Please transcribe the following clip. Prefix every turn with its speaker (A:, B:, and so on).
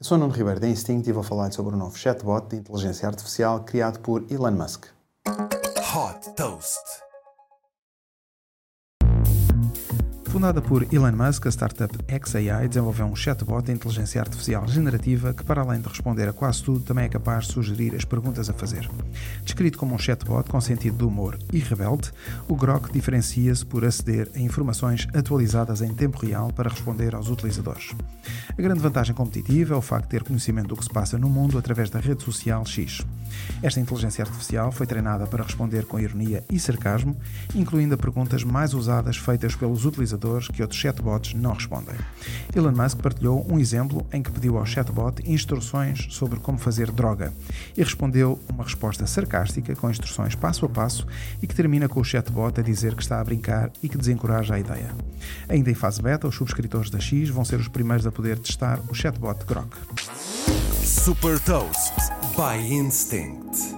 A: Eu sou Nuno Ribeiro da Instinct e vou falar sobre o novo chatbot de inteligência artificial criado por Elon Musk. Hot Toast. Fundada por Elon Musk, a startup XAI desenvolveu um chatbot de inteligência artificial generativa que, para além de responder a quase tudo, também é capaz de sugerir as perguntas a fazer. Descrito como um chatbot com sentido de humor e rebelde, o Grok diferencia-se por aceder a informações atualizadas em tempo real para responder aos utilizadores. A grande vantagem competitiva é o facto de ter conhecimento do que se passa no mundo através da rede social X. Esta inteligência artificial foi treinada para responder com ironia e sarcasmo, incluindo a perguntas mais usadas feitas pelos utilizadores que outros chatbots não respondem. Elon Musk partilhou um exemplo em que pediu ao chatbot instruções sobre como fazer droga e respondeu uma resposta sarcástica com instruções passo a passo e que termina com o chatbot a dizer que está a brincar e que desencoraja a ideia. Ainda em fase beta, os subscritores da X vão ser os primeiros a poder testar o chatbot Grok. Super Toast by Instinct.